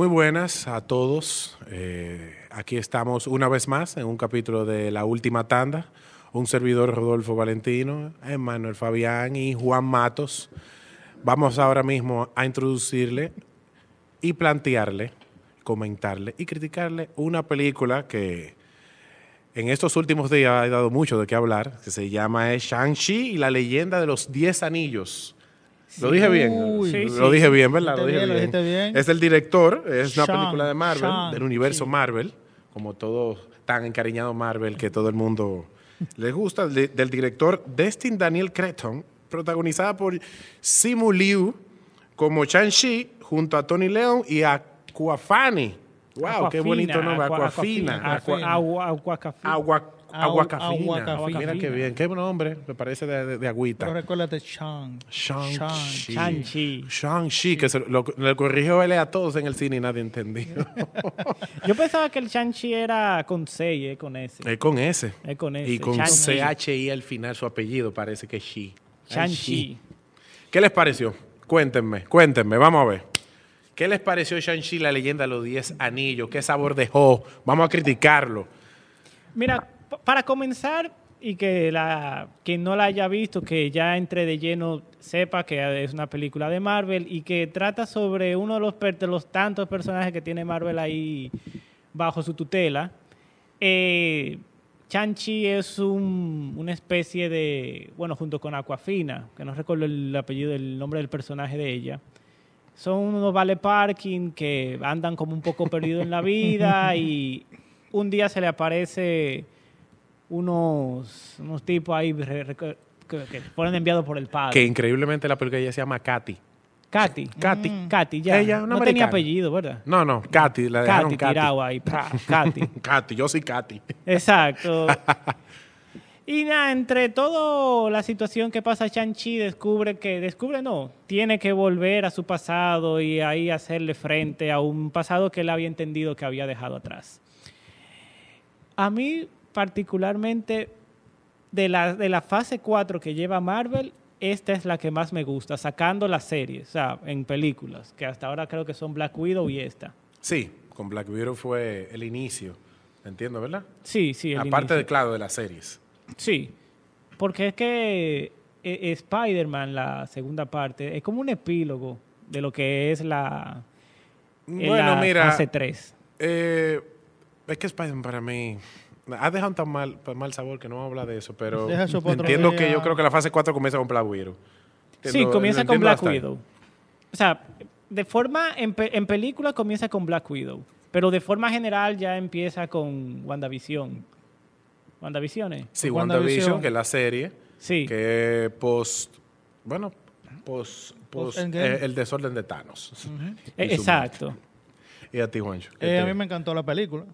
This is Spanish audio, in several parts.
Muy buenas a todos. Eh, aquí estamos una vez más en un capítulo de La Última Tanda. Un servidor Rodolfo Valentino, Emanuel Fabián y Juan Matos. Vamos ahora mismo a introducirle y plantearle, comentarle y criticarle una película que en estos últimos días ha dado mucho de qué hablar, que se llama Shang-Chi y la leyenda de los Diez Anillos. Lo dije bien. Uy. Sí, lo sí. dije bien, ¿verdad? Lo dije bien. Es el director, es una película de Marvel, del universo. Marvel, como todo tan encariñado Marvel que todo el mundo le gusta, de- del director Destin Daniel Cretton, protagonizada por Simu Liu como Shang-Chi, junto a Tony Leon y a Aquafani. ¡Wow! ¡Qué Aquafina, bonito nombre! aqua- Aquafina. aquafina, Aqua- agua- aguacafina. Aguacafina. Mira qué bien, qué nombre, me parece de, de- de agüita. Pero recuérdate, Shang. Shang-Chi. Shang-Chi. Shang-Chi, que se lo, le corrigió él a todos en el cine y nadie entendió. Yo pensaba que el Shang-Chi era con C y es con S. es con ese. Es con S. Y con. C-H-I al final, su apellido parece que es Shi. Shang-Chi. ¿Qué les pareció? Cuéntenme, cuéntenme, vamos a ver. ¿Qué les pareció Shang-Chi, la leyenda de los 10 anillos? ¿Qué sabor dejó? Vamos a criticarlo. Mira, para comenzar y que la quien no la haya visto, que ya entre de lleno sepa que es una película de Marvel y que trata sobre uno de los, tantos personajes que tiene Marvel ahí bajo su tutela. Eh, Shang-Chi es un- una especie de, bueno, junto con Aquafina, que no recuerdo el apellido, el nombre del personaje de ella. Son unos vale parking que andan como un poco perdidos en la vida y un día se le aparece unos, unos tipos ahí re- re- que, que fueron enviados por el padre. Que increíblemente la película ella se llama Katy. Katy. Katy. Katy, ya. Ella, una no tenía apellido, ¿verdad? No, no, Katy, la dejaron Katy Katy. ahí. Katy. Katy, yo soy Katy. Exacto. Y nada, entre toda la situación que pasa, Shang-Chi descubre que, descubre no, tiene que volver a su pasado y ahí hacerle frente a un pasado que él había entendido que había dejado atrás. A mí, particularmente, de la, de la fase 4 que lleva Marvel, esta es la que más me gusta, sacando las series, o sea, en películas, que hasta ahora creo que son Black Widow y esta. Sí, con Black Widow fue el inicio. Entiendo, ¿verdad? Sí, sí. el Aparte, inicio. de, claro, de las series. Sí, porque es que eh, Spider-Man, la segunda parte, es como un epílogo de lo que es la, en Bueno, la mira, fase 3. eh, es que Spider-Man para mí ha dejado tan mal, tan mal sabor que no vamos a hablar de eso, pero Deja eso entiendo que yo creo que la fase 4 comienza con Black Widow. Sí, comienza con Black. Widow. O sea, de forma, en, pe- en película comienza con Black Widow, pero de forma general ya empieza con WandaVision. ¿WandaVision? eh? Sí, WandaVision. Que es la serie, Sí. que post, bueno, post, post eh, el desorden de Thanos. Eh, Exacto. Y a ti, Juancho. ¿qué Eh, a mí me encantó la película.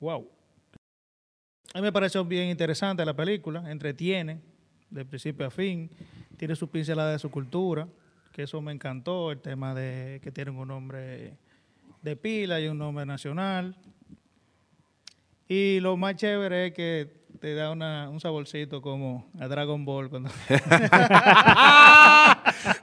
Wow. A mí me pareció bien interesante la película. Entretiene de principio a fin. Tiene su pincelada de su cultura. Que eso me encantó. El tema de que tienen un nombre de pila y un nombre nacional. Y lo más chévere es que te da una- un saborcito como a Dragon Ball. Cuando...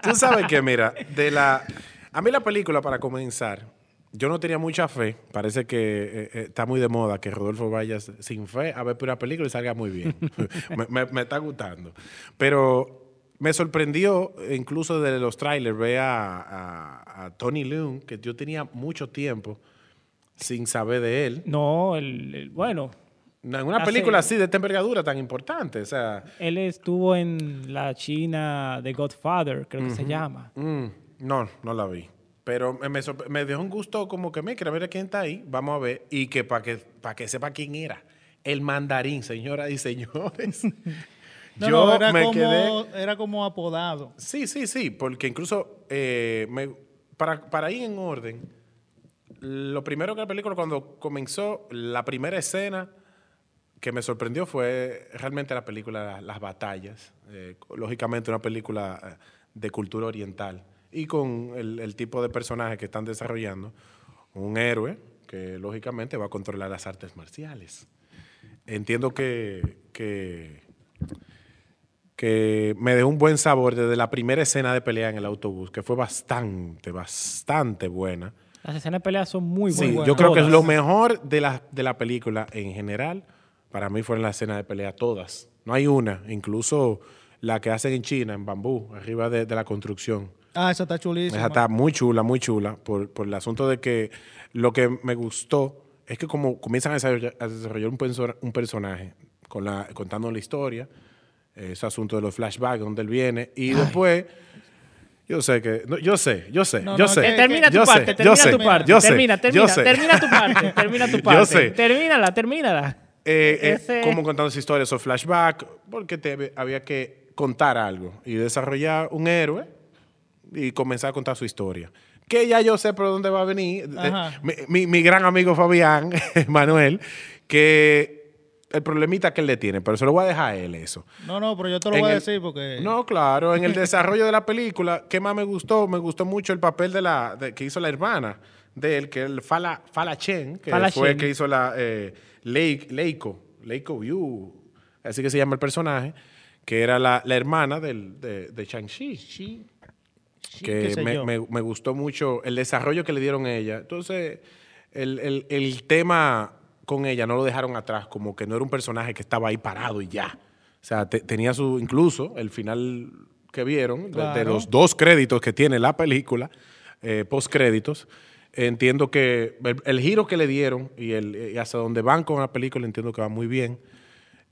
Tú sabes que, mira, de la. A mí la película, para comenzar, yo no tenía mucha fe. Parece que eh, eh, está muy de moda que Rodolfo vaya sin fe a ver una película y salga muy bien. me, me- me está gustando. Pero me sorprendió, incluso de los trailers, ver a, a- a Tony Leung, que yo tenía mucho tiempo sin saber de él. No, el, el- bueno, En una Hace- película así de esta envergadura tan importante. O sea, él estuvo en la China de Godfather, creo que se llama. Mm, no, no la vi. Pero me, me dejó un gusto como que me quiero ver a quién está ahí. Vamos a ver. Y que para que, para que sepa quién era. El mandarín, señoras y señores. No, Yo no, era, me como, quedé. era como apodado. Sí, sí, sí. Porque incluso eh, me- para, para ir en orden, lo primero que la película, cuando comenzó, la primera escena que me sorprendió fue realmente la película Las Batallas. Eh, lógicamente una película eh, de cultura oriental y con el, el tipo de personaje que están desarrollando. Un héroe que lógicamente va a controlar las artes marciales. Entiendo que, que, que me dejó un buen sabor desde la primera escena de pelea en el autobús, que fue bastante, bastante buena. Las escenas de pelea son muy Sí, buenas. yo creo que es lo todas. mejor de la, de la película en general. Para mí fueron las escenas de pelea todas. No hay una, incluso la que hacen en China, en bambú, arriba de, de la construcción. Ah, esa está chulísima. Esa está muy chula, muy chula, por, por el asunto de que lo que me gustó es que como comienzan a desarrollar, a desarrollar un, perso- un personaje con la, contando la historia, ese asunto de los flashbacks, donde él viene, y después, yo sé que, no, yo sé, yo sé, No, yo no, sé. que- Termina tu yo parte, sé, termina yo sé, tu parte. yo sé, termina, yo termina, sé. termina tu parte, termina tu Yo parte. sé. Termínala, termínala. Eh, eh, Ese- como contando esa historia, esos flashbacks, porque te, había que contar algo y desarrollar un héroe y comenzar a contar su historia. Que ya yo sé por dónde va a venir. Eh, mi, mi- mi gran amigo Fabián, Manuel, que el problemita que él le tiene, pero se lo voy a dejar a él eso. No, no, pero yo te lo En voy a el- decir porque... No, claro, en el desarrollo de la película, ¿qué más me gustó? Me gustó mucho el papel de la de- que hizo la hermana de él, que es el Fala, Fala Chen, que Fala fue Chen. que hizo la eh, Lei- Leiko, Leiko Yu, así que se llama el personaje, que era la, la hermana del, de, de Shang-Chi. Sí, que me, me- me gustó mucho el desarrollo que le dieron a ella. Entonces, el, el- el tema con ella no lo dejaron atrás, como que no era un personaje que estaba ahí parado y ya. O sea, te- tenía su, incluso el final que vieron, de- los dos créditos que tiene la película, eh, post créditos, entiendo que el, el giro que le dieron y, el, y hasta donde van con la película, entiendo que va muy bien.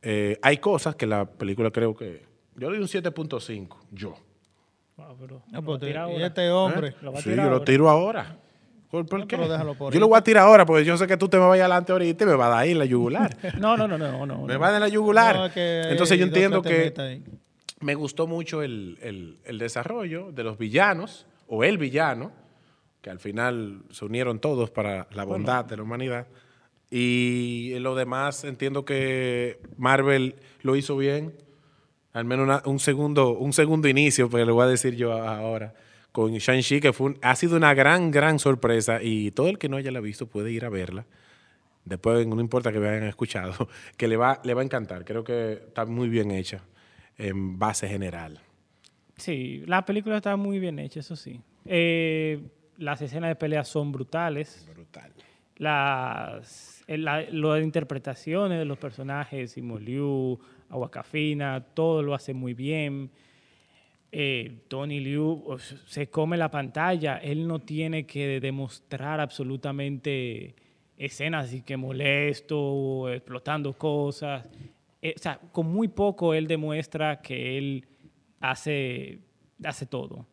Eh, hay cosas que la película creo que... Yo le doy un 7.5, yo. Wow, pero No, lo y ahora. este hombre... Lo va a Sí, tirar yo lo ahora. tiro ahora. ¿Por, por No, qué? pero déjalo por yo lo voy a tirar ahora porque yo sé que tú te me vayas adelante ahorita y me va a dar ahí la yugular. No, no, no, no, no. me va a dar la yugular. No, que Entonces yo entiendo que me gustó mucho el, el- el desarrollo de los villanos o el villano, que al final se unieron todos para la bondad de la humanidad. Y lo demás entiendo que Marvel lo hizo bien. Al menos una- un, segundo, un segundo inicio, porque le voy a decir yo ahora, con Shang-Chi, que fue un- ha sido una gran, gran sorpresa. Y todo el que no haya la visto puede ir a verla. Después, no importa que me hayan escuchado, que le va, le va a encantar. Creo que está muy bien hecha en base general. Sí, la película está muy bien hecha, eso sí. Eh, las escenas de pelea son brutales. Brutal. Las, el- la- las interpretaciones de los personajes, Simu Liu, Aguacafina, todo lo hace muy bien. Eh, Tony Liu se come la pantalla. Él no tiene que demostrar absolutamente escenas así que molesto, o explotando cosas. Eh, o sea, con muy poco él demuestra que él hace, hace todo.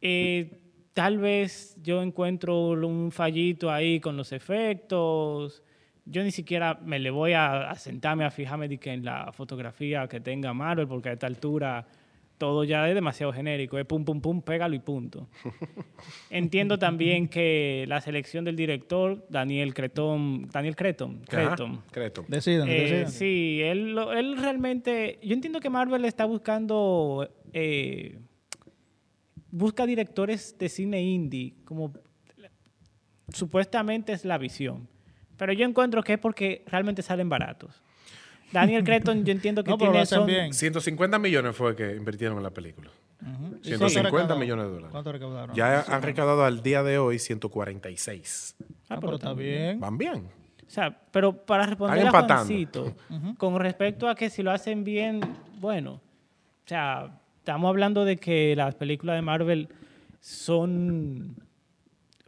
Eh, tal vez yo encuentro un fallito ahí con los efectos. Yo ni siquiera me le voy a, a sentarme a fijarme de que en la fotografía que tenga Marvel, porque a esta altura todo ya es demasiado genérico. Es pum, pum, pum, pégalo y punto. Entiendo también que la selección del director, Daniel Cretón, Daniel Creton, Creton, Creton. Decidan, eh, decidan. sí, él, él realmente. Yo entiendo que Marvel está buscando. eh, busca directores de cine indie, como supuestamente es la visión. Pero yo encuentro que es porque realmente salen baratos. Daniel Cretton, yo entiendo que No, tiene. son- bien. 150 millones fue que invirtieron en la película. Ujú. ¿Y 150 cuánto recaudó? millones de dólares. ¿Cuánto recaudaron? Ya han recaudado al día de hoy 146. Ah, pero está bien. Van bien. O sea, pero para responder a. Juancito, con respecto a que si lo hacen bien, bueno, o sea, estamos hablando de que las películas de Marvel son,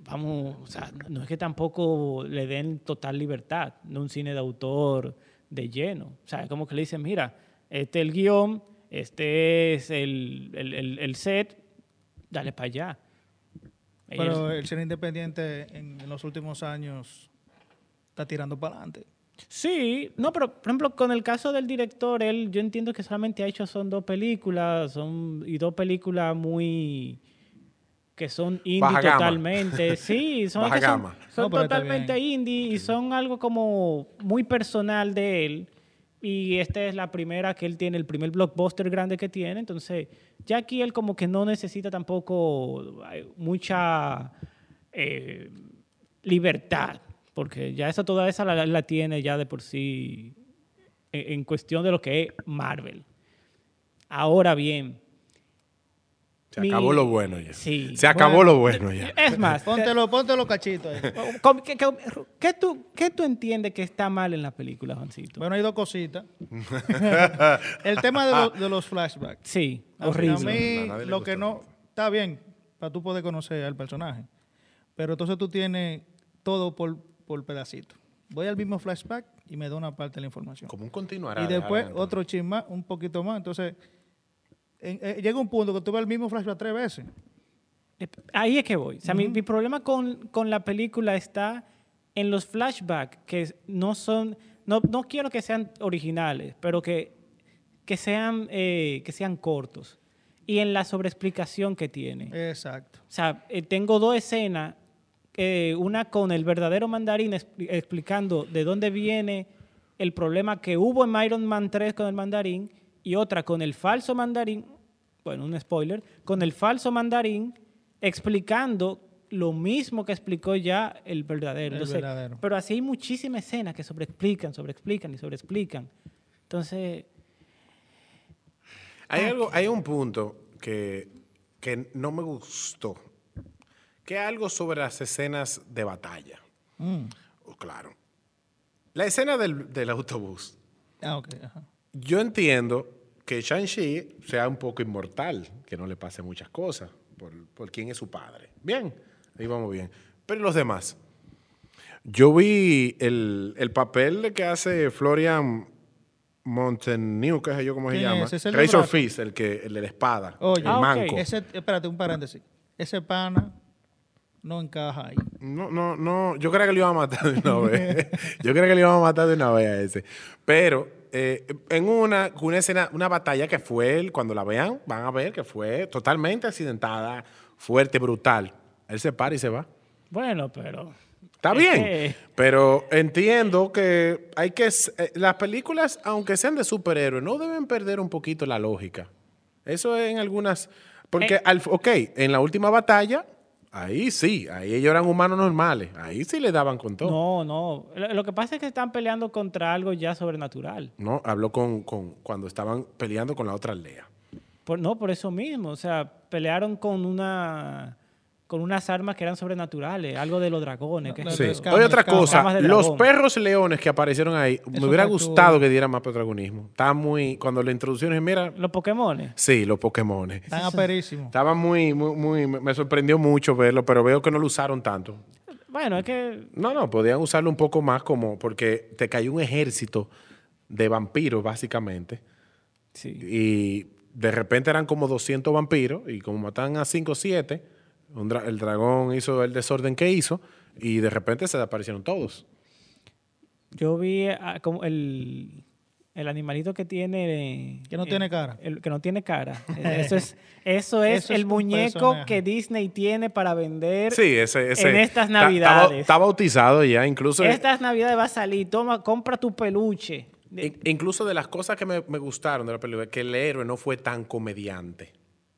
vamos, o sea, no es que tampoco le den total libertad, no un cine de autor de lleno. O sea, es como que le dicen, mira, este es el guion, este es el, el- el- el set, dale para allá. Pero el cine independiente en, en los últimos años está tirando para adelante. Sí, no, pero por ejemplo, con el caso del director, él, yo entiendo que solamente ha hecho son dos películas, son y dos películas muy que son indie Baja gama. totalmente, sí, son, Baja que son- gama. son No, totalmente indie y son algo como muy personal de él. Y esta es la primera que él tiene, el primer blockbuster grande que tiene. Entonces, ya aquí él como que no necesita tampoco mucha eh, libertad, porque ya esa toda esa la, la tiene ya de por sí en, en cuestión de lo que es Marvel. Ahora bien, Se Mi- acabó lo bueno ya. Sí. Se acabó lo bueno ya. Es más, Póntelo, póntelo cachito ahí. ¿cómo- ¿qué, qué- qué tú, ¿qué tú entiendes que está mal en la película, Juancito? Bueno, hay dos cositas. El tema de, lo- de los flashbacks. Sí, A horrible. A mí, lo que no. Está bien, para tú poder conocer al personaje. Pero entonces tú tienes todo por, por pedacito. Voy al mismo flashback y me da una parte de la información. Como un continuar. y después otro chin más, un poquito más. Entonces, eh, llega un punto que tú ves el mismo flashback tres veces. Eh, Ahí es que voy. O sea, mi, mi problema con, con la película está en los flashbacks que no son, no, no quiero que sean originales, pero que, que, sean, eh, que sean cortos. Y en la sobreexplicación que tiene. Exacto. O sea, eh, tengo dos escenas, una con el verdadero mandarín expli- explicando de dónde viene el problema que hubo en Iron Man 3 con el mandarín y otra con el falso mandarín, bueno, un spoiler, con el falso mandarín explicando lo mismo que explicó ya el verdadero. El Entonces, verdadero. Pero así hay muchísimas escenas que sobreexplican, sobreexplican y sobreexplican. Entonces, Hay, algo, hay un punto que, que no me gustó. Que es algo sobre las escenas de batalla. Mm. Oh, claro. La escena del, del autobús. Ah, ok. ajá. Yo entiendo que Shang-Chi sea un poco inmortal, que no le pase muchas cosas por, por quién es su padre. Bien, ahí vamos bien. Pero los demás. Yo vi el, el papel que hace Florian Montenegro, que es yo cómo se ¿Quién llama. es? ¿Es el de Razor brazo? Fist, el, que, el de la espada. Oye, el Ah, ok. manco. Ese, espérate, un paréntesis. Ese pana no encaja ahí. No, no, no. Yo creo que le iban a matar de una vez. Yo creo que le iban a matar de una vez a ese. Pero eh, en una, una escena, una batalla que fue, cuando la vean, van a ver que fue totalmente accidentada, fuerte, brutal. Él se para y se va. bueno, pero... Está Es bien. que- Pero entiendo que hay que. eh, las películas, aunque sean de superhéroes, no deben perder un poquito la lógica. Eso es en algunas. Porque, Eh. al, ok, en la última batalla, ahí sí, ahí ellos eran humanos normales. Ahí sí le daban con todo. No, no. Lo, que pasa es que están peleando contra algo ya sobrenatural. No, habló con, con cuando estaban peleando con la otra aldea. Por, no, por eso mismo. O sea, pelearon con una con unas armas que eran sobrenaturales, algo de los dragones. qué No, Sí. Oye, otra cosa, los perros leones que aparecieron ahí, me hubiera gustado que dieran más protagonismo. Estaba muy, cuando lo introducieron, dije, mira, Los Pokémon. sí, los Pokémon. Están aperísimos. Estaba muy, muy, muy, me me sorprendió mucho verlo, pero veo que no lo usaron tanto. Bueno, es que No, no, podían usarlo un poco más como, porque te cayó un ejército de vampiros, básicamente, sí. y de repente eran como 200 vampiros, y como mataban a 5 o 7, un dra- el dragón hizo el desorden que hizo, y de repente se desaparecieron todos. Yo vi ah, como el, el animalito que tiene... Que no tiene cara. el que no tiene cara. Eso es, eso es Eso el muñeco personaje. que Disney tiene para vender. Sí, ese... ese En estas Navidades. Está, bautizado ya, incluso... Estas navidades va a salir. Toma, compra tu peluche. Incluso de las cosas que me, me gustaron de la película, que el héroe no fue tan comediante.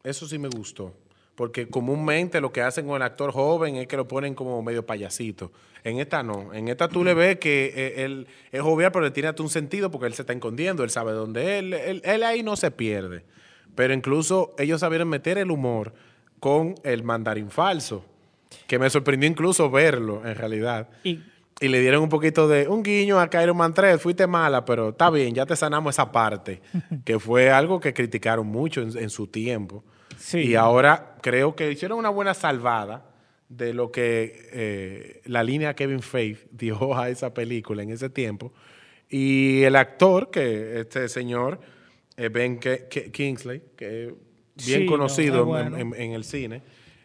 Eso sí me gustó. Porque comúnmente lo que hacen con el actor joven es que lo ponen como medio payasito. En esta no. En esta tú le ves que eh, él es jovial, pero le tiene hasta un sentido porque él se está escondiendo, él sabe dónde él, él, él ahí no se pierde. Pero incluso ellos sabieron meter el humor con el mandarín falso, que me sorprendió incluso verlo en realidad. y Y le dieron un poquito de un guiño a Iron Man 3, fuiste mala, pero está bien, ya te sanamos esa parte, que fue algo que criticaron mucho en, en su tiempo. Sí. Y ahora creo que hicieron una buena salvada de lo que eh, la línea Kevin Feige dio a esa película en ese tiempo. Y el actor, que este señor, eh, Ben Kingsley, que es bien Sí, no, conocido en el cine,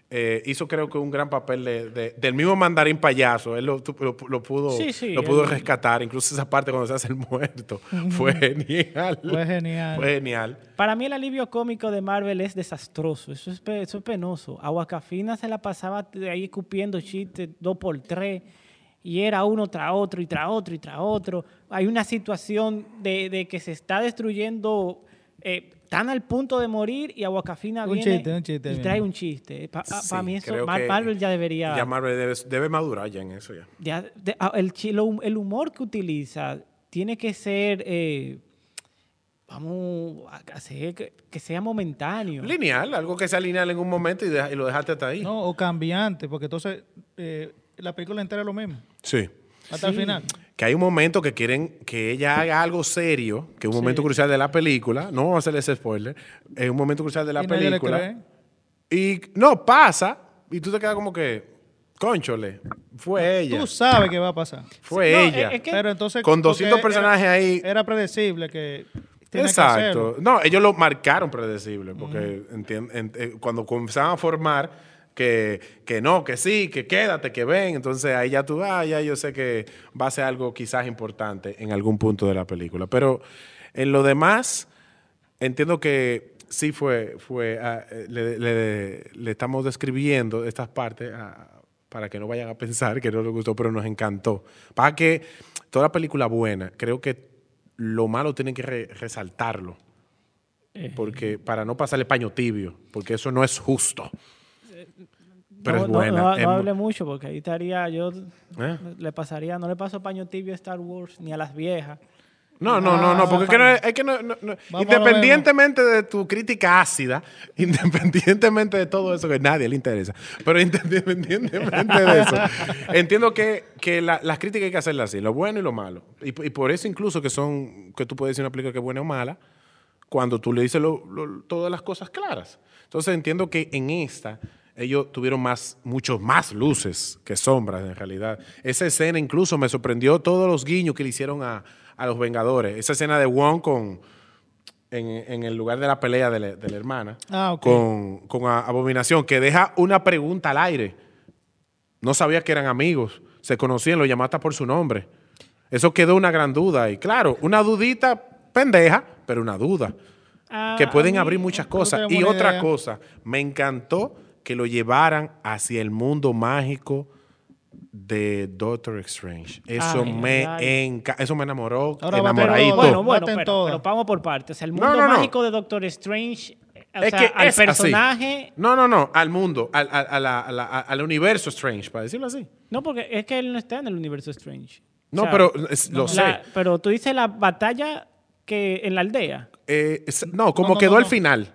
eh, hizo creo que un gran papel de- de- del mismo mandarín payaso. Él lo, tu- lo- lo pudo, Sí, sí, lo pudo él- rescatar. Incluso esa parte cuando se hace el muerto. Fue genial. Fue genial. Fue genial. Para mí el alivio cómico de Marvel es desastroso, eso es, eso es penoso. Aguacafina se la pasaba ahí escupiendo chistes dos por tres y era uno tras otro y tras otro y tras otro. Hay una situación de, de que se está destruyendo, eh, tan al punto de morir y Aguacafina Un viene chiste, un chiste, y bien. trae un chiste. Para Sí, mí eso, Mar- Marvel ya debería... Ya Marvel debe, debe madurar ya en eso ya. Ya, de- ah, el, el humor que utiliza tiene que ser eh, vamos a hacer que, que sea momentáneo. Lineal, algo que sea lineal en un momento y, deja- y lo dejaste hasta ahí. No, o cambiante, porque entonces eh, la película entera es lo mismo. Sí. Hasta el Sí. final. Que hay un momento que quieren que ella haga algo serio, que es un Sí. momento crucial de la película. No vamos a hacerle ese spoiler. Es un momento crucial de la Y nadie le película. cree. Y no, pasa. Y tú te quedas como que, conchole, fue ella. Tú sabes qué va a pasar. Fue No, ella. es- es que- Pero entonces. Con 200 porque personajes era- ahí. Era predecible que. que Exacto. hacerlo. No, ellos lo marcaron predecible, porque entien- en- eh, cuando comenzaban a formar que, que no, que sí, que quédate, que ven, entonces ahí ya tú, ah, ya yo sé que va a ser algo quizás importante en algún punto de la película. Pero en lo demás, entiendo que sí fue, fue ah, eh, le, le- le estamos describiendo estas partes ah, para que no vayan a pensar que no les gustó, pero nos encantó. Para que toda película buena, creo que lo malo tienen que re- resaltarlo. Eh. Porque para no pasarle paño tibio, porque eso no es justo. Pero no, es buena. No, hable mucho porque ahí estaría yo ¿Eh? le pasaría, no le paso paño tibio a Star Wars ni a las viejas. No, no, no, no, porque es que no, es- que no- no- no- independientemente de tu crítica ácida, independientemente de todo eso que a nadie le interesa, pero independientemente de eso, entiendo que, que la- las críticas hay que hacerlas así, lo bueno y lo malo. Y, y por eso incluso que son, que tú puedes decir una película que es buena o mala, cuando tú le dices lo- lo- todas las cosas claras. Entonces entiendo que en esta ellos tuvieron más, muchos más luces que sombras en realidad. Esa escena incluso me sorprendió todos los guiños que le hicieron a, a los Vengadores. Esa escena de Wong con, en, en el lugar de la pelea de la, de la hermana Ah, con, con a- Abominación, que deja una pregunta al aire. No sabía que eran amigos, se conocían, lo llamaste por su nombre. Eso quedó una gran duda. Y claro, una dudita pendeja, pero una duda Ah, que pueden mí- abrir muchas cosas. Y otra idea. cosa, me encantó que lo llevaran hacia el mundo mágico de Doctor Strange. Eso Ay, me ay. enca- eso me enamoró, Ahora enamoradito. bueno, bueno, pero, vamos por partes. O sea, el No, mundo no, no. mágico de Doctor Strange, o es sea, que al es así. personaje. No, no, no, al mundo, al, al- a la- a la- a- al universo Strange, para decirlo así. No, porque es que él no está en el universo Strange. O No, sea, pero es- lo la- sé. Pero tú dices la batalla que en la aldea. Eh, es- no, como No, no, quedó no, al no. final.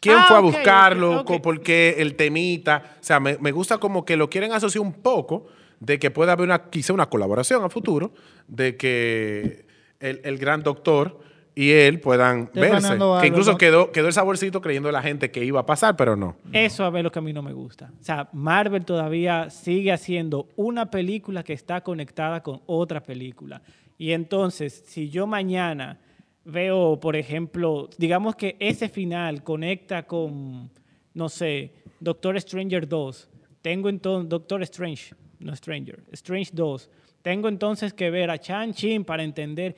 ¿Quién Ah, fue a buscarlo? ok, ok. Co- ¿Por qué el temita? O sea, me, me gusta como que lo quieren asociar un poco de que pueda haber una, quizá una colaboración a futuro, de que el, el gran doctor y él puedan Estoy verse. Que incluso quedó, quedó el saborcito creyendo la gente que iba a pasar, pero no. Eso a ver lo que a mí no me gusta. O sea, Marvel todavía sigue haciendo una película que está conectada con otra película. Y entonces, si yo mañana veo, por ejemplo, digamos que ese final conecta con, no sé, Doctor Stranger 2. Tengo entonces, Doctor Strange, no Stranger, Strange 2. Tengo entonces que ver a Chan-Chin para entender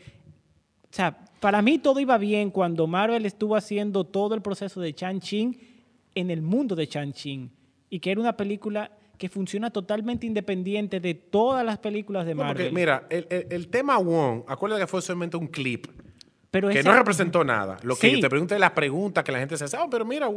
o sea, para mí todo iba bien cuando Marvel estuvo haciendo todo el proceso de Chan-Chin en el mundo de Chan-Chin. Y que era una película que funciona totalmente independiente de todas las películas de No, porque, Marvel. mira, el, el- el tema Wong, acuérdate que fue solamente un clip. Pero que esa- no representó nada. Lo que Sí. yo te pregunté es la pregunta que la gente se hace. Ah, pero mira,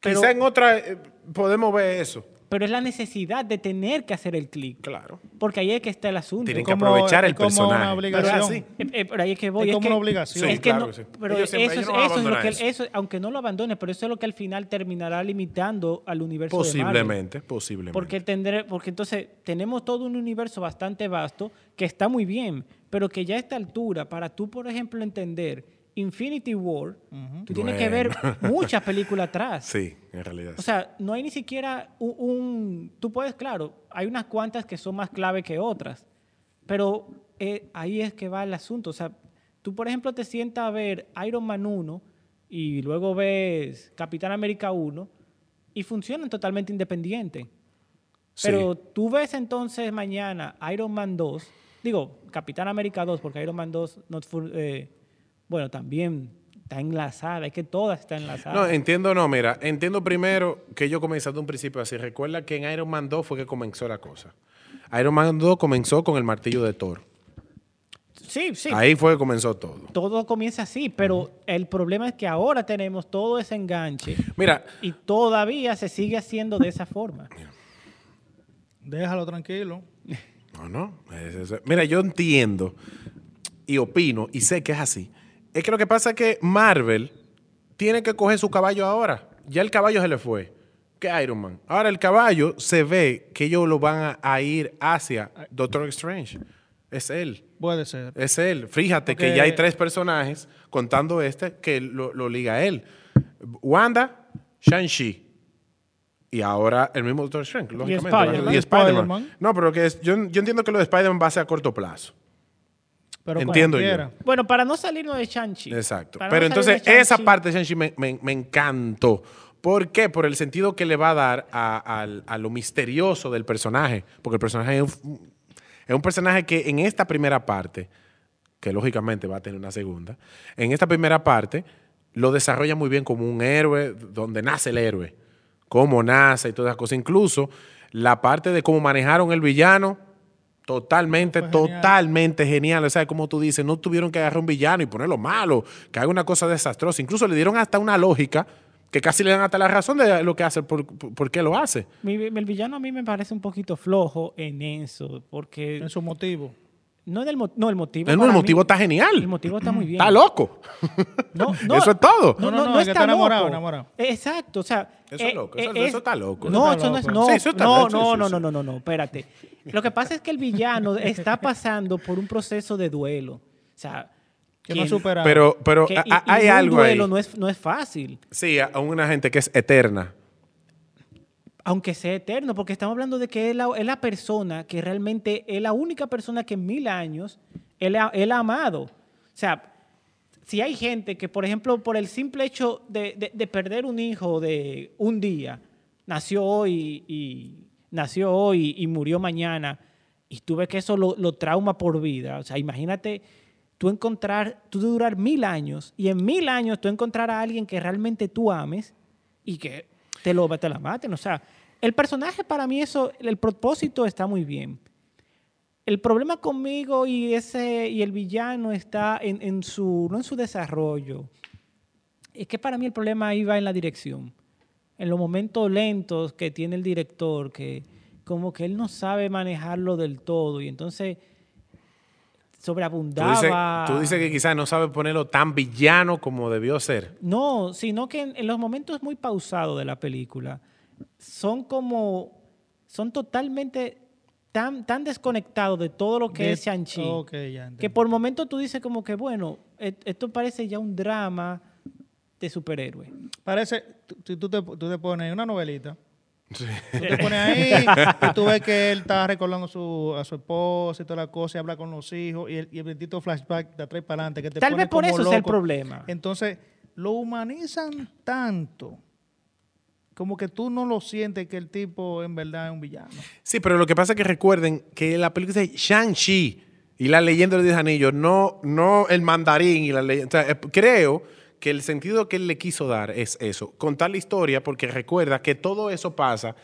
Pero- quizá en otra eh, podemos ver eso. Pero es la necesidad de tener que hacer el clic. Claro. Porque ahí es que está el asunto. Tienen que como- aprovechar el como una personaje. Pero, obligación. es así. eh, eh, pero ahí es que voy. Es como que- una obligación. Sí, es que claro no- que sí. Pero Ellos eso, ellos es, no eso es lo que, eso, aunque no lo abandone, pero eso es lo que al final terminará limitando al universo de Marvel. Posiblemente, posiblemente. Porque, tendré, porque entonces tenemos todo un universo bastante vasto que está muy bien, pero que ya a esta altura, para tú, por ejemplo, entender Infinity War, tú tienes que ver muchas películas atrás. Sí, en realidad. O sea, no hay ni siquiera un, un- Tú puedes, claro, hay unas cuantas que son más clave que otras, pero eh, ahí es que va el asunto. O sea, tú, por ejemplo, te sientas a ver Iron Man 1 y luego ves Capitán América 1 y funcionan totalmente independientes. Sí. Pero tú ves entonces mañana Iron Man 2, digo, Capitán América 2, porque Iron Man 2, no fu- eh, bueno, también está enlazada, es que todas están enlazadas. No, entiendo, no, mira, entiendo primero que yo comencé de un principio así. Recuerda que en Iron Man 2 fue que comenzó la cosa. Iron Man 2 comenzó con el martillo de Thor. sí, sí. Ahí fue que comenzó todo. todo comienza así, pero el problema es que ahora tenemos todo ese enganche Mira, y todavía se sigue haciendo de esa forma. Déjalo tranquilo. no, no. es- es- mira, yo entiendo y opino y sé que es así. Es que lo que pasa es que Marvel tiene que coger su caballo ahora. Ya el caballo se le fue. Que Iron Man. Ahora el caballo se ve que ellos lo van a, a ir hacia Doctor Strange. Es él. Puede ser. Es él. Fíjate que ya hay tres personajes, contando este, que lo, lo liga a él. Wanda, Shang-Chi. Y ahora el mismo Doctor Strange, lógicamente. Spider-Man. Y Spider-Man. Spider-Man. no, pero que es- yo, yo entiendo que lo de Spider-Man va a ser a corto plazo. Pero Entiendo yo. Bueno, para no salirnos de Shang-Chi. Exacto. Para Pero no entonces, esa parte de Shang-Chi me, me- me encantó. ¿Por qué? Por el sentido que le va a dar a, al- a lo misterioso del personaje. Porque el personaje es un, es un personaje que en esta primera parte, que lógicamente va a tener una segunda, en esta primera parte lo desarrolla muy bien como un héroe, donde nace el héroe. Cómo nace y todas esas cosas. Incluso la parte de cómo manejaron el villano, totalmente, Fue genial. totalmente genial. O sea, como tú dices, no tuvieron que agarrar un villano y ponerlo malo, que haga una cosa desastrosa. Incluso le dieron hasta una lógica que casi le dan hasta la razón de lo que hace, por, por- por qué lo hace. mi- el villano a mí me parece un poquito flojo en eso, porque En su motivo. No, del no el motivo. El, para motivo mí- está genial. El motivo está muy bien. Está loco. No, no, Eso es todo. No, No, no, no, no, es que está está enamorado, loco. enamorado. Exacto, o sea. Eso es loco, eso- eso está loco. No, Eso está eso no es. No, Sí, eso está no, no, no, no, no, no, no, espérate. Lo que pasa es que el villano está pasando por un proceso de duelo. O sea. Que no superado. Pero, pero que- y- y hay un algo ahí. duelo no es, no es fácil. Sí, a una gente que es eterna. Aunque sea eterno, porque estamos hablando de que es la, es la persona que realmente es la única persona que en mil años él él ha amado. O sea, si hay gente que, por ejemplo, por el simple hecho de, de- de perder un hijo de un día, nació hoy y nació hoy y murió mañana, y tú ves que eso lo, lo trauma por vida. O sea, imagínate tú encontrar, tú durar mil años, y en mil años tú encontrar a alguien que realmente tú ames y que te lo te la maten. O sea, el personaje para mí eso, el propósito está muy bien. El problema conmigo y ese y el villano está en, en su no en su desarrollo. Es que para mí el problema iba en la dirección. En los momentos lentos que tiene el director, que como que él no sabe manejarlo del todo y entonces Tú sobreabundaba. dices, tú dices que quizás no sabe ponerlo tan villano como debió ser. No, sino que en, en los momentos muy pausados de la película son como, son totalmente tan, tan desconectados de todo lo que De- es Shang-Chi. Que por momentos tú dices como que, bueno, et- esto parece ya un drama de superhéroe. Parece, tú- si tú te, tú te pones una novelita, tú te pones ahí y tú ves que él está recordando su, a su esposa y toda la cosa y habla con los hijos y el, y el bendito flashback de atrás para adelante que te Tal pone vez por como eso es el problema. Entonces, lo humanizan tanto como que tú no lo sientes que el tipo en verdad es un villano. Sí, pero lo que pasa es que recuerden que la película dice Shang-Chi y la leyenda de los Diez Anillos, no, no el mandarín y la leyenda. O sea, eh, creo que el sentido que él le quiso dar es eso, contar la historia, porque recuerda que todo eso pasa,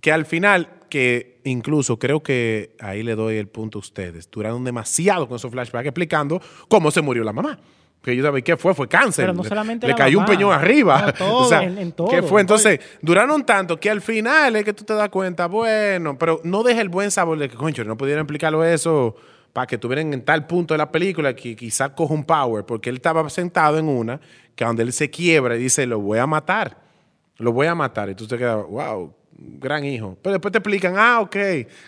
que al final, que incluso creo que ahí le doy el punto a ustedes, duraron demasiado con esos flashbacks explicando cómo se murió la mamá. Que yo sabía qué fue, fue cáncer. Pero no Le- solamente le cayó mamá. un peñón arriba. No, todo, o sea, en- en todo. ¿qué fue? Entonces, duraron tanto que al final es que tú te das cuenta, bueno, pero no deja el buen sabor de que, concho, no pudieron explicarlo eso para que estuvieran en tal punto de la película que quizás coja un power, porque él estaba sentado en una que donde él se quiebra y dice, lo voy a matar, lo voy a matar. Y tú te quedas, wow, gran hijo. Pero después te explican, ah, ok,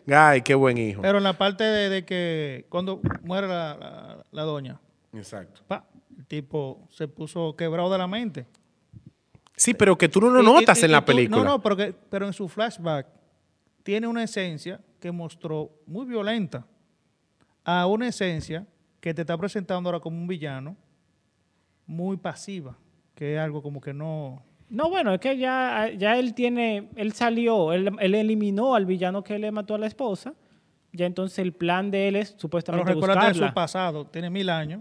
guy, qué buen hijo. Pero en la parte de, de que cuando muere la, la- la doña, Exacto. pa, el tipo se puso quebrado de la mente. Sí, pero que tú no lo Y- notas y- en y la tú- película. No, no, pero, que- pero en su flashback tiene una esencia que mostró muy violenta a una esencia que te está presentando ahora como un villano muy pasiva, que es algo como que no... No, bueno, es que ya, ya él tiene, él salió, él, él eliminó al villano que le mató a la esposa. Ya entonces el plan de él es Pero supuestamente de buscarla. su pasado, tiene mil años,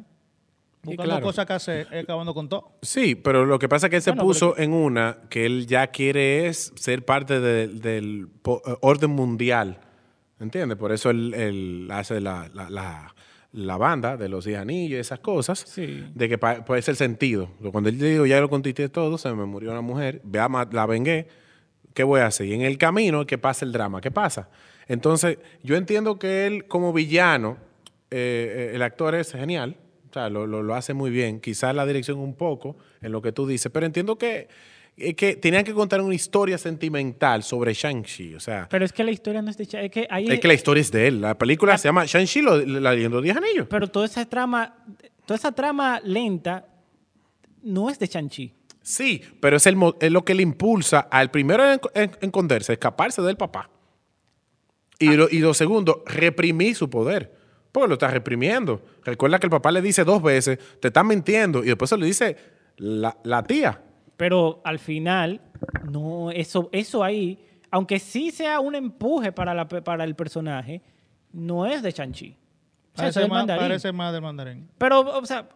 Sí, buscando claro. cosas que hacer, y acabando con todo. Sí, pero lo que pasa es que él se puso en una que él ya quiere es ser parte de- del eh, orden mundial. ¿Entiendes? Por eso él, él hace la, la- la- la banda de los diez anillos y esas cosas. Sí. De que puede ser sentido. Cuando él digo, ya lo conquisté todo, se me murió una mujer, vea, la vengué, ¿qué voy a hacer? Y en el camino, ¿qué pasa el drama? ¿Qué pasa? Entonces, yo entiendo que él como villano, eh, eh, el actor es genial. O sea, lo, lo- lo hace muy bien. Quizás la dirección un poco en lo que tú dices, pero entiendo que, eh, que tenían que contar una historia sentimental sobre Shang-Chi. O sea, Pero es que la historia no es de Cha- es que ahí es que la historia es de él. La película La- se llama Shang-Chi, lo- la leyenda de 10 anillos. pero toda esa trama toda esa trama lenta no es de Chanchi. Sí, pero es, el, es lo que le impulsa al primero en, en- esconderse, escaparse del papá. Y, lo, y lo segundo, reprimir su poder. Porque lo está reprimiendo. Recuerda que el papá le dice dos veces, te están mintiendo, y después se le dice la, la tía. Pero al final, no, eso, eso ahí, aunque sí sea un empuje para, la, pe- para el personaje, no es de Chanchi. O sea, Parece más, parece más del mandarín. Pero, o sea,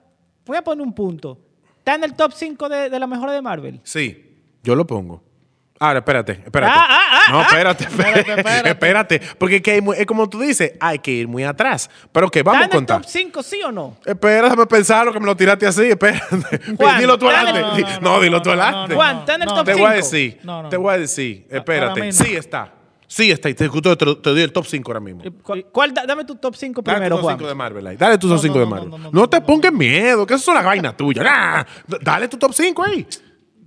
voy a poner un punto. ¿Está en el top 5 de, de la mejor de Marvel? Sí, yo lo pongo. Ahora, espérate, espérate. Ah, ah, ah, no, ah. espérate, espérate, Espérate, espérate. espérate. Porque es, que hay mu- es como tú dices, hay que ir muy atrás. Pero que vamos ¿Está a en el contar. top 5, sí o no? Espera, déjame pensar lo que me lo tiraste así. Espérate. Juan, dilo tú dale. adelante. No, No, no, no, dilo tú adelante. Juan, está en el top Te 5. voy a decir, No, no. te voy a decir, espérate, sí está, sí está, y te, te, te doy el top 5 ahora mismo. ¿Cuál, cuál da- dame tu top 5 Dale primero, tu top Juan. 5 de Marvel ahí, dale tu top No, 5 no, de Marvel. no, te pongas miedo, que eso es una vaina tuya. Nah, dale tu top 5 ahí.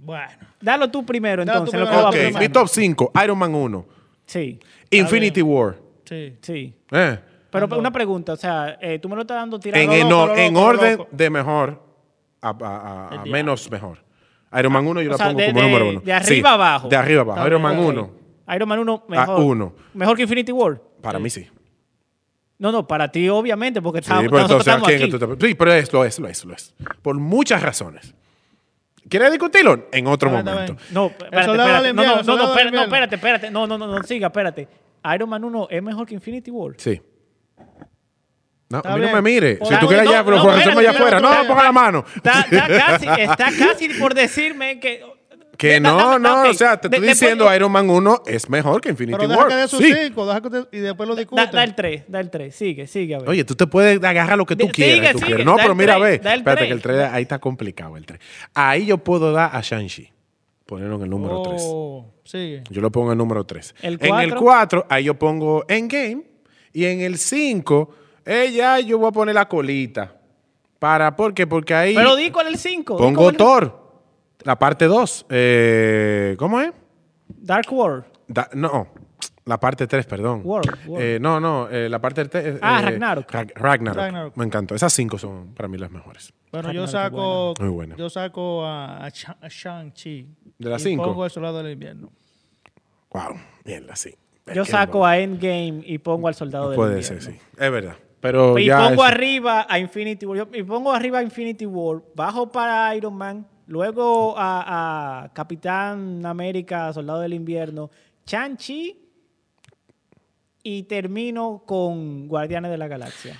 Bueno. Dalo tú primero, Dalo entonces. tú lo que primero. Ok, primero. mi top 5, Iron Man 1, Sí, Infinity War. Sí. sí. Eh, Pero una pregunta, o sea, eh, tú me lo estás dando tirado. en, loco, en, lo loco, en lo orden loco. de mejor a, a- a- a menos mejor. Iron Man 1 yo O la sea, pongo de- como de- número 1. de arriba abajo. De arriba abajo. Iron Man ok. 1, Iron Man 1 mejor. uno. Mejor que Infinity War. para mí sí. No, no, para ti obviamente, porque Sí, estamos, pero entonces, ¿a estamos quién aquí. que tú te- Sí, pero es, lo es, lo es, lo es. Por muchas razones. ¿Quieres discutirlo? En otro bien, momento. No, espérate, soldado espérate. del No, invierno, no, el no, no, soldado del espérate, no, invierno. espérate, espérate. No, no, no, no, siga, espérate. Iron Man 1 es mejor que Infinity War. Sí. No, a mí no bien. me mire. Si tú quieres no, allá, pero no, por resolver allá espérate, afuera. No, espérate. ponga la mano. Está, está casi, está casi por decirme que... Que Da- no, no, ok. o sea, te De- estoy después- diciendo Iron Man 1 es mejor que Infinity Pero deja War. que dé sus Sí. cinco, deja que te- y después lo Da, discuten. da el 3, da el 3. Sigue, sigue, a ver. Oye, tú te puedes agarrar lo que tú Di- quieras. sigue, tú sigue, quieres. No, da pero mira, ve. da Espérate, que el 3, ahí está complicado el 3. Ahí yo puedo dar a Shang-Chi. Ponerlo en el número 3. Oh, sigue. Yo lo pongo en el número 3. ¿El en el cuatro? 4, ahí yo pongo Endgame. Y en el 5, ella yo voy a poner la colita. Para, ¿Por qué? Porque ahí Pero di cuál es el 5. pongo Thor. La parte 2. Eh, ¿Cómo es? Dark World. Da- no, la parte 3, perdón. World, World. Eh, no, no, eh, la parte 3. Ah, Ragnarok. Ragnarok. Ragnarok. Me encantó. Esas 5 son para mí las mejores. Bueno, yo Ragnarok es saco, Muy buena. yo saco a, a Sha- a Shang-Chi. ¿De las y cinco? pongo el soldado del invierno. Wow, bien, así. Yo saco a Endgame y pongo al Soldado del Puede Invierno. ser, sí. Es verdad. Pero Y ya pongo arriba a Infinity War. Yo- Y pongo arriba a Infinity War. Bajo para Iron Man. Luego a, Capitán América, Soldado del Invierno. Chanchi. Y termino con Guardianes de la Galaxia.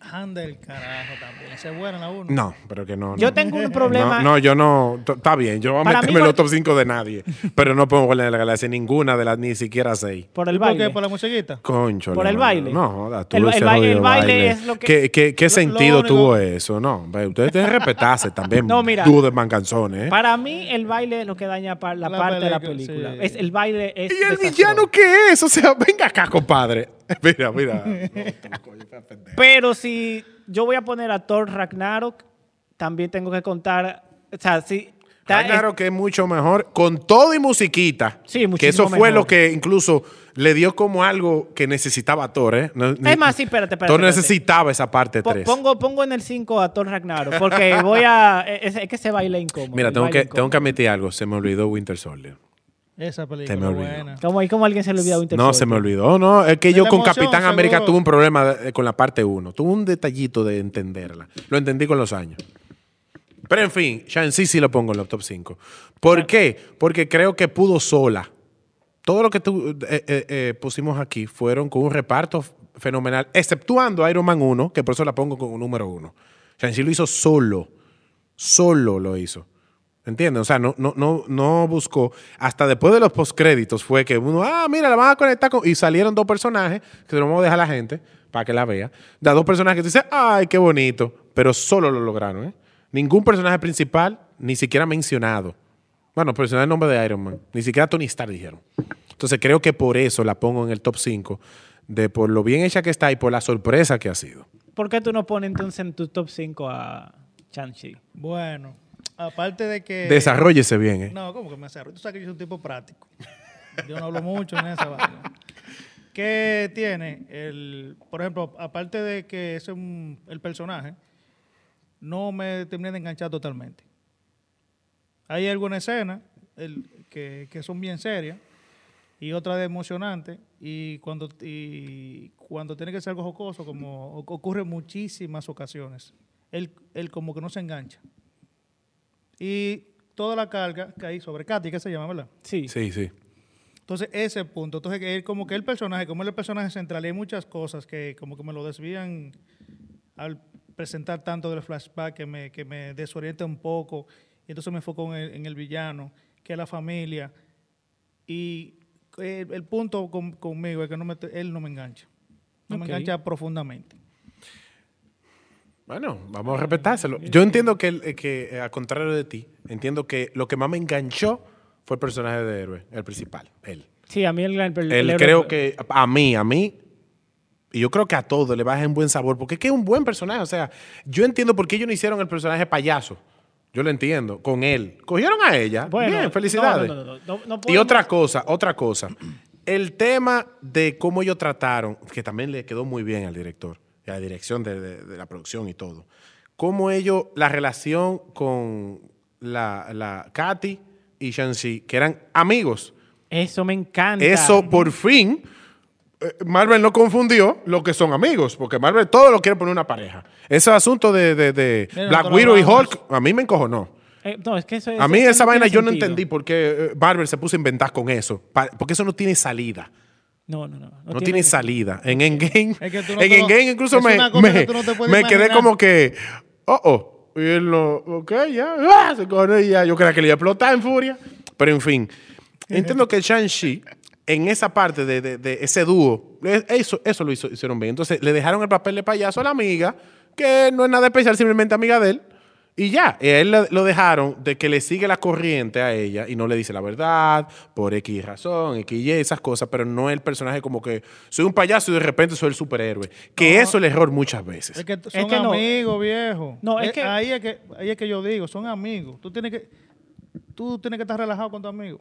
Anda el carajo también. Es buena la uno. No, pero que no. Yo no. tengo un problema. No, no, yo no. Está bien, yo voy a meterme mí, en los top 5 de nadie. pero no pongo de la Galaxia ninguna de las, ni siquiera 6. Por el ¿Y por baile. qué? ¿Por la musiquita? Concho. Por el baile. No, joda, tú El el ba- el baile es lo que- ¿Qué, qué, qué Lo- sentido lo tuvo eso? No, ustedes tienen que respetarse también. No, mira. Dúo de manganzones, ¿eh? Para mí, el baile es lo que daña la, La parte de la película, película. sí. Es, el baile es. ¿Y el desastroso. villano qué es? O sea, venga acá, compadre. Mira, mira. Pero si yo voy a poner a Thor Ragnarok, también tengo que contar. O sea, si. está- Claro que es mucho mejor, con todo y musiquita. Sí, Que muchísimo eso fue mejor. lo que incluso le dio como algo que necesitaba Thor, ¿eh? No- Es más, sí, espérate, espérate, Thor espérate. necesitaba esa parte po- 3. pongo, pongo en el 5 a Thor Ragnarok, porque voy a. Es, es que se baila incómodo. Mira, tengo que, tengo que admitir algo. Se me olvidó Winter Soldier. Esa Se me película olvidó. buena. Como alguien se le olvidó Winter No, se me olvidó, no. Es que yo con emoción, Capitán América tuve un problema con la parte 1. Tuve un detallito de entenderla. Lo entendí con los años. Pero en fin, Shang-Chi sí lo pongo en los top 5. ¿Por qué? Porque creo que pudo sola. Todo lo que tú, eh, eh, eh, pusimos aquí fueron con un reparto f- fenomenal, exceptuando Iron Man 1, que por eso la pongo como número 1. Shang-Chi lo hizo solo. Solo lo hizo. ¿Entiendes? O sea, no, no, no, no buscó. Hasta después de los postcréditos fue que uno, ah, mira, la van a conectar con. Y salieron dos personajes, que se lo vamos a dejar a la gente para que la vea. De dos personajes que tú dices, ay, qué bonito. Pero solo lo lograron, ¿eh? Ningún personaje principal, ni siquiera mencionado. Bueno, mencionar el nombre de Iron Man. Ni siquiera Tony Stark dijeron. Entonces creo que por eso la pongo en el top 5, de por lo bien hecha que está y por la sorpresa que ha sido. ¿Por qué tú no pones entonces en tu top 5 a Shang-Chi? Bueno, aparte de que... Desarrollese bien, ¿eh? No, ¿cómo que me desarrollo? Tú sabes que yo soy un tipo práctico. Yo no hablo mucho en esa vaina. ¿Qué tiene? El, por ejemplo, aparte de que es un- el personaje, no me terminé de enganchar totalmente. Hay alguna escena el- que, que son bien serias y otra de emocionante y cuando, y cuando tiene que ser algo jocoso, como oc- ocurre en muchísimas ocasiones, él, él como que no se engancha. Y toda la carga cae sobre Katy, que se llama, ¿verdad? Sí. Sí, sí. Entonces, ese punto. Entonces, que él, como que el personaje, como él es el personaje central, y hay muchas cosas que como que me lo desvían al presentar tanto del flashback que me, que me desorienta un poco. Y entonces me enfoco en el, en el villano, que es la familia. Y el, el punto con- conmigo es que no me, él no me engancha. No me engancha profundamente. Bueno, vamos a respetárselo. Yo entiendo que, el- eh, que eh, a contrario de ti, entiendo que lo que más me enganchó fue el personaje de héroe, el principal, él. Sí, a mí el, el, el héroe- creo que a mí, a mí, y yo creo que a todos le baja un buen sabor, porque es que es un buen personaje. O sea, yo entiendo por qué ellos no hicieron el personaje payaso. Yo lo entiendo, con él. Cogieron a ella. Bueno, Bien, felicidades. no, no, no, y otra cosa, otra cosa. El tema de cómo ellos trataron, que también le quedó muy bien al director, la dirección de, de- de la producción y todo. Cómo ellos, la relación con la, la Katy y Shang-Chi, que eran amigos. Eso me encanta. Eso por fin, eh, Marvel no confundió lo que son amigos, porque Marvel todo lo quiere poner una pareja. Ese asunto de, de- de Mira, Black Widow y. Hulk, a mí me encojonó. Eh, no, es que eso, A mí esa no vaina yo no entendí por qué eh, Marvel se puso a inventar con eso, porque eso no tiene salida. No, no, no. No, tiene salida. En Endgame, Es que no en lo- Endgame incluso es me, me, que no me quedé como que, oh, oh. Y él no, ok, ya, ah, se y ya. Yo creía que le iba a explotar en furia. Pero en fin, entiendo que Shang-Chi, en esa parte de, de- de ese dúo, eso, eso lo hizo- hicieron bien. Entonces le dejaron el papel de payaso a la amiga, que no es nada especial, simplemente amiga de él. Y ya, y a él lo dejaron de que le sigue la corriente a ella y no le dice la verdad, por X razón, X y esas cosas, pero no es el personaje como que soy un payaso y de repente soy el superhéroe. Que No. eso es el error muchas veces. Es que son que no. amigos, viejo. No, es Eh, que- Ahí, es que ahí es que yo digo, son amigos. Tú tienes que, tú tienes que estar relajado con tu amigo.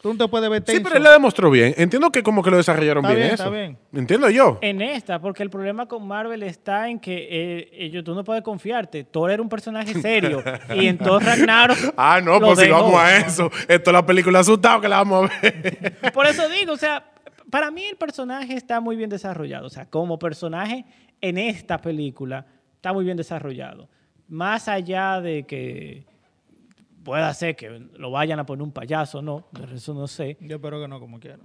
Tú no te puedes ver Sí, pero él lo demostró bien. Entiendo que como que lo desarrollaron Está bien, bien, eso. está bien. Entiendo yo. En esta, porque el problema con Marvel está en que eh, ellos, tú no puedes confiarte. Thor era un personaje serio. y en Thor Ragnarok. Ah, no, pues si vamos a eso. Esto es la película asustado que la vamos a ver. Por eso digo, o sea, para mí el personaje está muy bien desarrollado. O sea, como personaje en esta película está muy bien desarrollado. Más allá de que pueda ser que lo vayan a poner un payaso, no, de eso no sé. Yo espero que no, como quiera.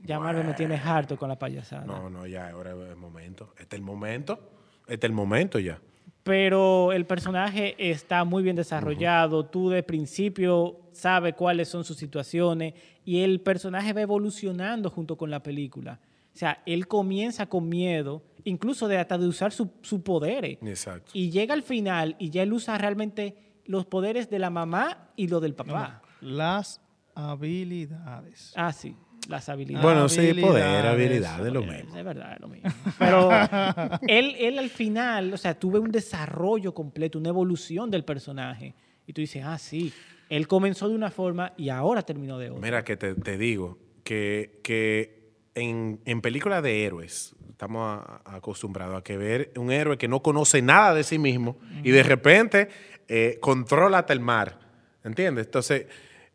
Ya Marvel me tiene harto con la payasada. No, no, ya, ahora es el momento. Este es el momento. Este es el momento ya. Pero el personaje está muy bien desarrollado. Tú de principio sabes cuáles son sus situaciones y el personaje va evolucionando junto con la película. O sea, él comienza con miedo, incluso de hasta de usar su, su poderes. Exacto. Y llega al final y ya él usa realmente los poderes de la mamá y lo del papá. Las habilidades. Ah, sí, las habilidades. Bueno, sí, poder, Habilidades. habilidad, es lo mismo. Es verdad, es lo mismo. Pero él, él al final, o sea, tuve un desarrollo completo, una evolución del personaje. Y tú dices, ah, sí, él comenzó de una forma y ahora terminó de otra. Mira que te, te digo que, que en, en películas de héroes estamos acostumbrados a que ver un héroe que no conoce nada de sí mismo y de repente eh, controla hasta el mar. ¿Entiendes? Entonces,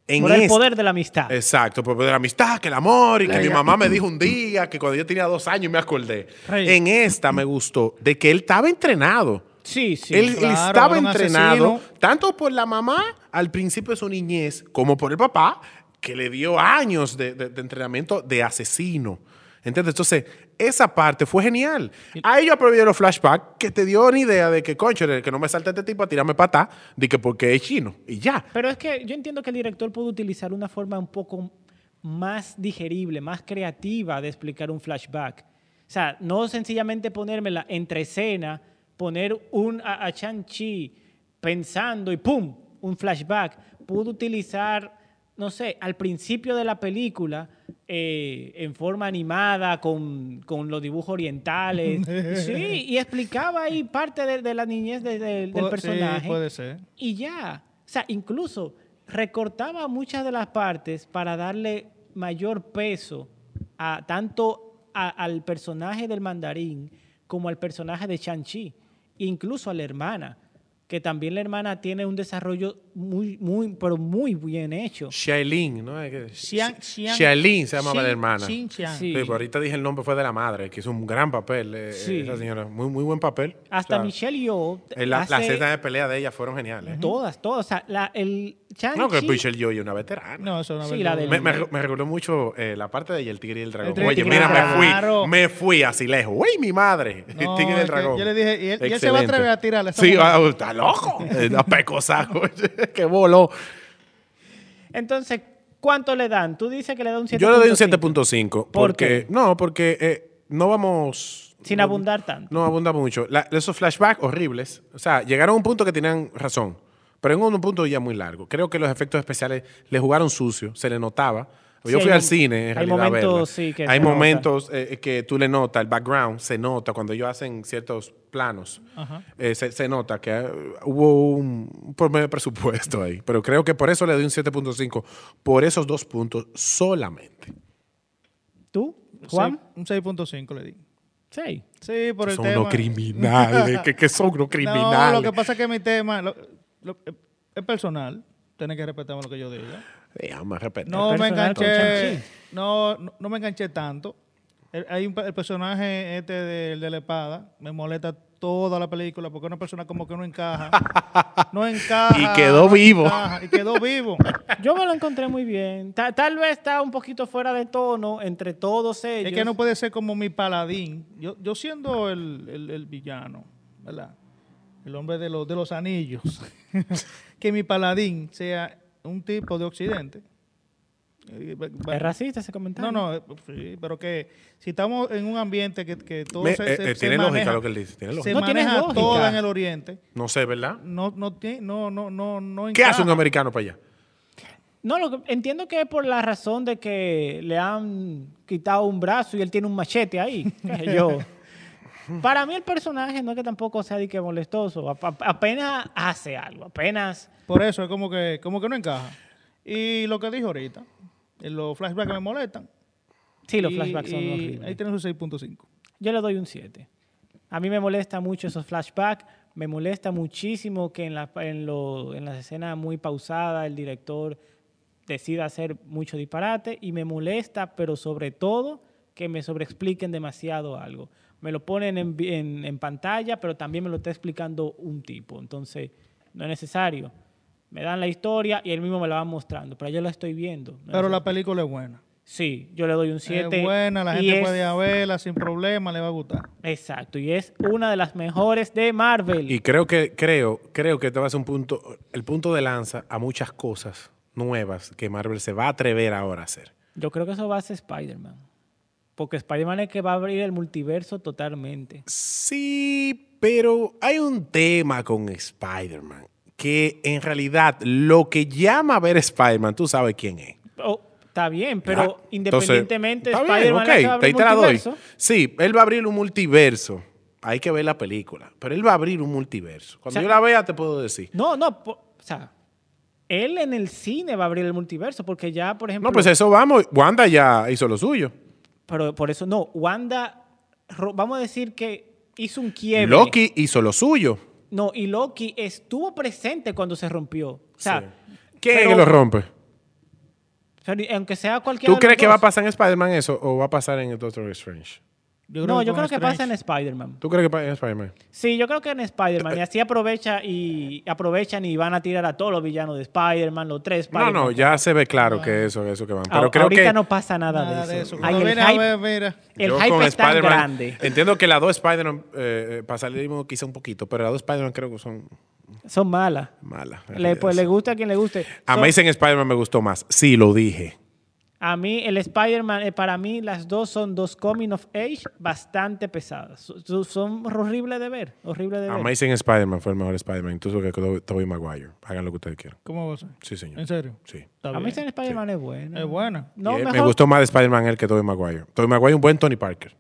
en Por el este- poder de la amistad. Exacto, por la amistad, que el amor, y que mi mamá me dijo un día, que cuando yo tenía dos años me acordé. Rey. En esta me gustó de que él estaba entrenado. Sí, sí. él, él estaba entrenado asesino. tanto por la mamá al principio de su niñez, como por el papá, que le dio años de, de- de entrenamiento de asesino. ¿Entiendes? Entonces, esa parte fue genial. Ahí yo aproveché los flashbacks que te dio una idea de que, concho, que no me salte este tipo a tirarme patá, de que porque es chino. Y ya. Pero es que yo entiendo que el director puede utilizar una forma un poco más digerible, más creativa de explicar un flashback. O sea, no sencillamente ponérmela entre escena, poner un a, a Shang-Chi pensando y ¡pum! un flashback. Pudo utilizar no sé, al principio de la película, eh, en forma animada, con, con los dibujos orientales. sí, y explicaba ahí parte de, de la niñez de- de- del Pu- sí, personaje. puede ser. Y ya. O sea, incluso recortaba muchas de las partes para darle mayor peso a tanto a- al personaje del mandarín como al personaje de Shang-Chi. Incluso a la hermana. Que también la hermana tiene un desarrollo muy, muy, pero muy bien hecho. Shailin, ¿no? Xian- Xian- Shailin se llamaba Xin- la hermana. Xin. Sí. Sí, pero ahorita dije el nombre fue de la madre, que hizo un gran papel, eh, Sí. esa señora. Muy, muy buen papel. Hasta O sea, Michelle Yeoh eh, la- Las escenas de pelea de ella fueron geniales. ¿eh? todas, todas. O sea, la, el. No, que Michelle Yeoh es una veterana. No, eso es una Sí, la verdura. del- Me, me, me recordó mucho eh, la parte de ella, el tigre y el dragón. El Oye, y el mira, me fui, Claro. me fui así lejos. ¡Uy, mi madre! el No, tigre y el dragón. yo le dije, y él- y él se va a Excelente. atrever a tirarle Sí, ah, está loco. Está pecosazo. que voló. Entonces, ¿cuánto le dan? Tú dices que le da un 7.5. Yo le doy un 7.5. ¿Por Porque, qué? no, porque eh, no vamos. Sin no- abundar tanto. No abunda mucho. La- esos flashbacks horribles. O sea, llegaron a un punto que tenían razón. Pero en un punto ya muy largo. Creo que los efectos especiales le jugaron sucio. Se le notaba. Sí, Yo fui hay al cine, en hay realidad, a momentos, verla. sí, que Hay momentos eh, que tú le notas, el background se nota cuando ellos hacen ciertos planos. Ajá. Eh, se, se nota que eh, hubo un, promedio de presupuesto ahí. Pero creo que por eso le doy un 7.5. Por esos dos puntos solamente. ¿Tú, Juan? Un 6.5 le di. Sí. Sí, por el son tema. unos criminales. que, que son unos No, criminales. lo que pasa es que mi tema lo- lo- es personal. Tienes que respetarme lo que yo diga. Déjame respetar. No El me enganché. No, no, no me enganché tanto. El, hay un, el personaje este del de la espada me molesta toda la película porque es una persona como que no encaja. No encaja. Y quedó no vivo. encaja, y quedó vivo. Yo me lo encontré muy bien. Ta- tal vez está un poquito fuera de tono entre todos ellos. Es que no puede ser como mi paladín. Yo, yo siendo el, el- el villano, ¿verdad? El hombre de los, de los anillos. que mi paladín sea un tipo de occidente. Eh, ¿Es racista ese comentario? No, no, eh, sí, pero que si estamos en un ambiente que, que todo Me- se, eh, se- eh, se tiene lógica maneja- lo que él dice. Tiene se lógica. No tiene maneja lógica. todo en el oriente, No sé, ¿verdad? no, no, tiene- no, no, no, no ¿Qué hace un americano para allá? No, lo que- entiendo que es por la razón de que le han quitado un brazo y él tiene un machete ahí. yo. Para mí el personaje no es que tampoco sea de que molestoso. ap- ap- apenas hace algo. Apenas... Por eso es como que, como que no encaja. Y lo que dijo ahorita, eh, los flashbacks me molestan. Sí, los Y- flashbacks son horribles. Ahí tienes un 6.5. Yo le doy un 7. A mí me molesta mucho esos flashbacks. Me molesta muchísimo que en, la, en, lo- en las escenas muy pausadas el director decida hacer mucho disparate. Y me molesta, pero sobre todo, que me sobreexpliquen demasiado algo. Me lo ponen en, vi- en- en pantalla, pero también me lo está explicando un tipo. Entonces, no es necesario. Me dan la historia y él mismo me la va mostrando, pero yo la estoy viendo. No Pero es- la película es buena. Sí, yo le doy un 7. Es buena, la gente es- puede ir a verla sin problema, le va a gustar. Exacto, y es una de las mejores de Marvel. Y creo que, creo, creo que te va a ser un punto, el punto de lanza a muchas cosas nuevas que Marvel se va a atrever ahora a hacer. Yo creo que eso va a ser Spider-Man. Porque Spider-Man es que va a abrir el multiverso totalmente. Sí, pero hay un tema con Spider-Man que en realidad lo que llama a ver Spider-Man, tú sabes quién es. Oh, está bien, pero Ah, independientemente, está bien, Spider-Man que va a te, abrir te la doy. multiverso. Sí, él va a abrir un multiverso. Hay que ver la película, pero él va a abrir un multiverso. Cuando O sea, yo la vea te puedo decir. No, no, po- o sea, él en el cine va a abrir el multiverso porque ya, por ejemplo... No, pues eso vamos. Wanda ya hizo lo suyo. Pero por eso no, Wanda, vamos a decir que hizo un quiebre. Loki hizo lo suyo. No, y Loki estuvo presente cuando se rompió. O sea, Sí. ¿Quién es pero- que lo rompe? pero aunque sea cualquiera ¿Tú crees que va a pasar en Spider-Man eso o va a pasar en el Doctor Strange? No, yo creo que pasa en Spider-Man. ¿Tú crees que pasa en Spider-Man? Sí, yo creo que en Spider-Man. Y así aprovecha y aprovechan y van a tirar a todos los villanos de Spider-Man, los tres No, Spider-Man. no, ya se ve claro que eso, eso que van. Pero A- creo ahorita que no pasa nada, Nada de eso. Ay, el a hype, ver, mira. el yo hype con es tan grande. Entiendo que las dos Spider-Man, eh, para salir quizá un poquito, pero las dos Spider-Man creo que son Son malas. malas. Le, pues le gusta a quien le guste. Son- Amazing Spider-Man me gustó más. Sí, lo dije. A mí, el Spider-Man, eh, para mí, las dos son dos coming of age bastante pesadas. So- Son horribles de ver, horribles de ver. Amazing Spider-Man fue el mejor Spider-Man, incluso que Tobey Maguire. Hagan lo que ustedes quieran. ¿Cómo va a ser? Sí, señor. ¿En serio? Sí. Amazing Spider-Man es bueno. Es buena. No, Y, eh, mejor Me gustó más de Spider-Man él que Tobey Maguire. Tobey Maguire es un buen Tony Parker.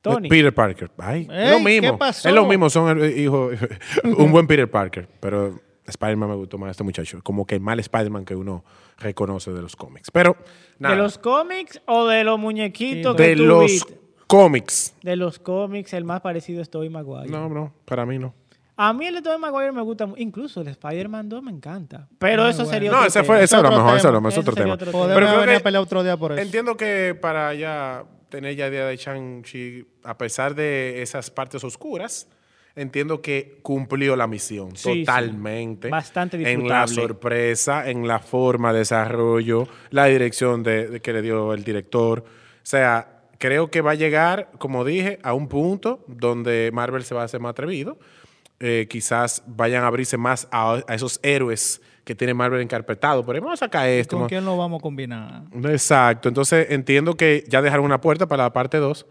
Tony. Peter Parker. Ay, es lo ¿qué mismo. pasó? Es lo mismo, son el hijo, un buen Peter Parker. Pero Spider-Man me gustó más este muchacho. Como que el mal Spider-Man que uno reconoce de los cómics. Pero, nada. ¿De los cómics o de los muñequitos Sí, que de tú los viste? cómics. De los cómics, el más parecido es Tobey Maguire. No, no, para mí no. A mí el de Tobey Maguire me gusta Incluso el Spider-Man 2 me encanta. Pero Muy eso bueno. sería No, otro ese tema. fue, ese era otro mejor, ese tema. es otro tema. otro Pero Podemos creo que- a pelear otro día por eso. Entiendo que para ya tener ya idea de Shang-Chi, a pesar de esas partes oscuras, entiendo que cumplió la misión Sí, sí. totalmente. Bastante En la disfrutable. sorpresa, en la forma de desarrollo, la dirección de, de que le dio el director. O sea, creo que va a llegar, como dije, a un punto donde Marvel se va a hacer más atrevido. Eh, quizás vayan a abrirse más a, a esos héroes que tiene Marvel encarpetado. Pero vamos a sacar esto. ¿Con quién lo vamos a combinar? Exacto, entonces entiendo que ya dejaron una puerta para la parte 2.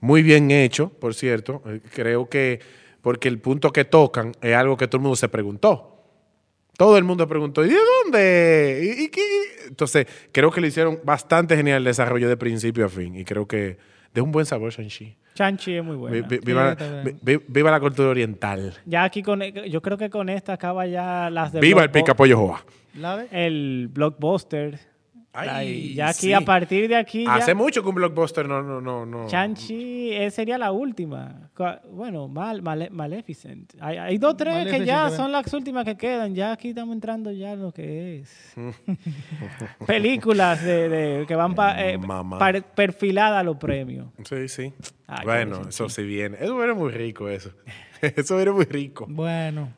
Muy bien hecho, por cierto. Eh, Creo que porque el punto que tocan es algo que todo el mundo se preguntó. Todo el mundo preguntó, ¿y de dónde? ¿Y, y qué? Entonces, creo que le hicieron bastante genial el desarrollo de principio a fin. Y creo que de un buen sabor, Shang-Chi. Shang-Chi es muy bueno. Vi- vi- Viva, vi- la cultura oriental. Ya aquí con, yo creo que con esta acaba ya las de Viva el Blockbu- picapollo Joa. El blockbuster. Ay, ya aquí sí. a partir de aquí ya Hace mucho que un blockbuster no, no, no, no. Shang-Chi eh, sería la última. Bueno, mal, Male- Maleficent. Hay, hay dos, tres que ya ¿verdad? son las últimas que quedan. Ya aquí estamos entrando ya en lo que es. Películas de, de- que van pa- eh, perfiladas a los premios. Sí, sí. Ay, bueno, eso sí viene. Eso viene muy rico, eso. eso viene muy rico. Bueno.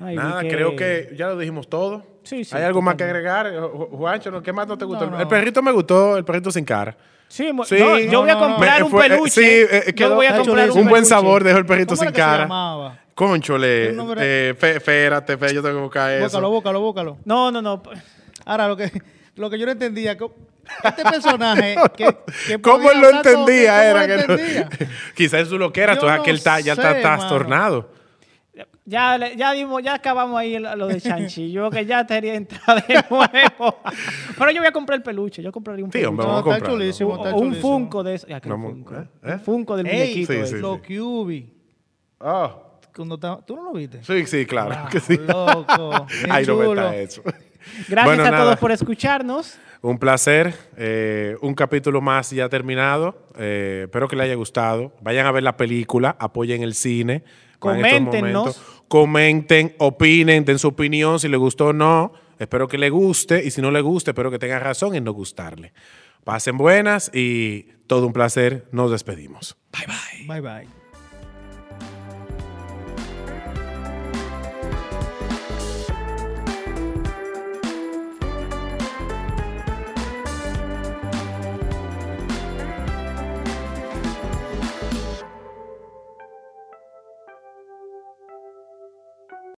Ay, Nada, creo que ya lo dijimos todo. Sí, sí, ¿Hay algo más que agregar? Ju- Juancho. ¿qué más no te gustó? No, no. El perrito me gustó, el perrito sin cara. Sí, Sí. no, yo voy a No, no, no. comprar un eh, peluche. sí, eh, yo quedó- voy a Está comprar un, buen peluche. sabor dejó el perrito ¿Cómo sin que cara. llamaba? Conchole, eh, fe- espérate, fe, yo tengo que buscar eso. Búscalo, búscalo, búscalo. No, no, no. Ahora, lo que, lo que yo no entendía, co- este personaje que, que ¿Cómo él lo entendía? ¿cómo era que no-? Quizás es su loquera, tú sabes no que él está, ya está trastornado. Ya, ya, dimos, ya acabamos ahí lo de Shang-Chi. Yo que ya quería entrar de nuevo. Pero yo voy a comprar el peluche. Yo compraría un Sí, peluche. hombre, No, vamos a está chulísimo, está o un chulísimo. Funko de eso. Ya, que Vamos, Funko. ¿eh? ¿Eh? Un Funko del Ey, muñequito. sí, ese. sí. Lo Cubi. Ah, ¿Tú no lo viste? sí, sí, claro. que sí. Loco. Ay, no está eso. Gracias Bueno, a nada. todos por escucharnos. Un placer. eh, un capítulo más ya terminado. Eh, espero que les haya gustado. Vayan a ver la película, apoyen el cine. Coméntenos. momentos. Comenten, opinen, den su opinión si les gustó o no. Espero que les guste y si no les guste, espero que tengan razón en no gustarle. Pasen buenas y todo un placer. Nos despedimos. Bye bye. Bye, bye.